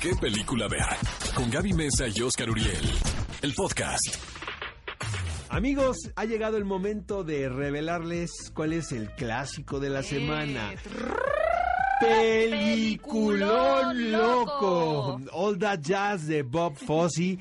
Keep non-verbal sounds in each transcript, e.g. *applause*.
¿Qué película ver? Con Gaby Mesa y Oscar Uriel. El podcast. Amigos, ha llegado el momento de revelarles cuál es el clásico de la semana. Peliculón loco. All That Jazz de Bob Fosse.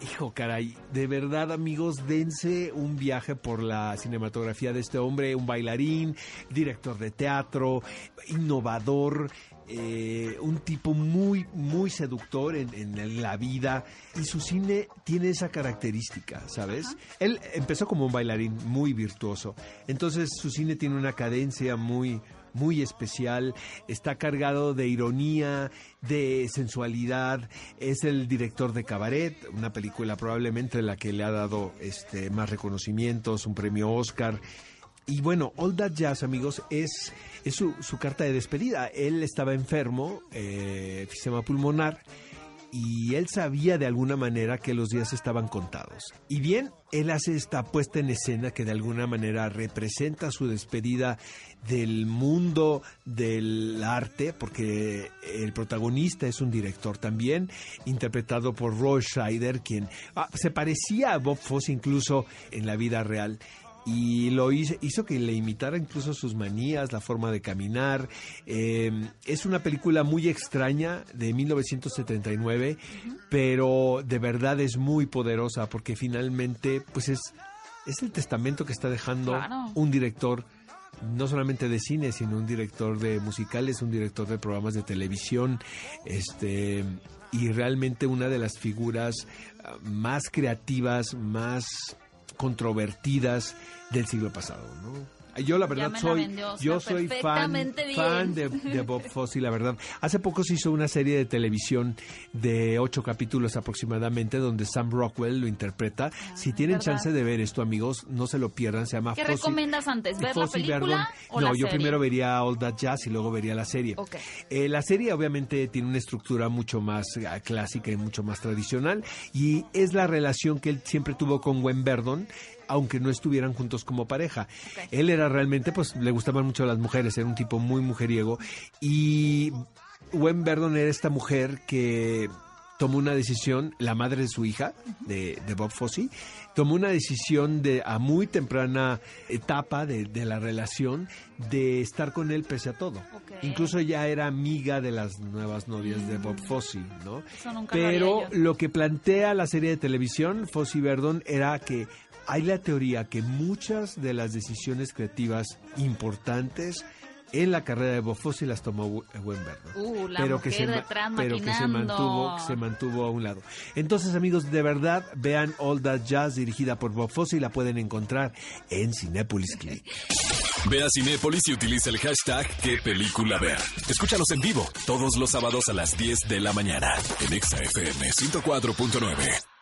Hijo, caray, de verdad, amigos, dense un viaje por la cinematografía de este hombre, un bailarín, director de teatro, innovador, eh, un tipo muy, muy seductor en, en, la vida y su cine tiene esa característica, ¿sabes? Él empezó como un bailarín muy virtuoso, entonces su cine tiene una cadencia muy, muy especial, está cargado de ironía, de sensualidad, es el director de Cabaret, una película probablemente la que le ha dado este más reconocimientos, un premio Oscar. Y bueno, All That Jazz, amigos, es, es su, su carta de despedida. Él estaba enfermo, eh, sistema pulmonar, y él sabía de alguna manera que los días estaban contados. Y bien, él hace esta puesta en escena que de alguna manera representa su despedida del mundo del arte, porque el protagonista es un director también, interpretado por Roy Scheider, quien ah, se parecía a Bob Fosse incluso en la vida real y lo hizo, hizo, que le imitara incluso sus manías, la forma de caminar. Eh, es una película muy extraña de 1979, pero de verdad es muy poderosa porque finalmente pues es, es el testamento que está dejando un director no solamente de cine, sino un director de musicales, un director de programas de televisión, este y realmente una de las figuras ah, más creativas, más controvertidas del siglo pasado, ¿no? Yo la verdad soy, yo soy fan, fan de, Bob *laughs* Fosse, la verdad. Hace poco se hizo una serie de televisión de ocho capítulos aproximadamente donde Sam Rockwell lo interpreta. Ah, si tienen chance de ver esto, amigos, no se lo pierdan. Se llama ¿Qué recomiendas antes? ¿Ver la película o No, yo primero vería All That Jazz y luego vería la serie. Eh, la serie obviamente tiene una estructura mucho más ah, clásica y mucho más tradicional y es la relación que él siempre tuvo con Gwen Verdon aunque no estuvieran juntos como pareja. Él era realmente, pues le gustaban mucho las mujeres, era un tipo muy mujeriego y Gwen Verdon era esta mujer que tomó una decisión, la madre de su hija, de, Bob Fosse, tomó una decisión de a muy temprana etapa de, la relación de estar con él pese a todo. Incluso ya era amiga de las nuevas novias de Bob Fosse, ¿no? Pero lo, que plantea la serie de televisión, Fosse y Verdon, era que hay la teoría que muchas de las decisiones creativas importantes en la carrera de Bob Fosse las tomó Wemberg, uh, pero, que se, pero que se mantuvo, se mantuvo a un lado. Entonces, amigos, de verdad, vean All That Jazz dirigida por Bob Fosse y la pueden encontrar en Cinepolis Click. *laughs* Ve a Cinépolis y utiliza el hashtag qué película ver. Escúchanos en vivo todos los sábados a las 10 de la mañana en ExaFM 104.9.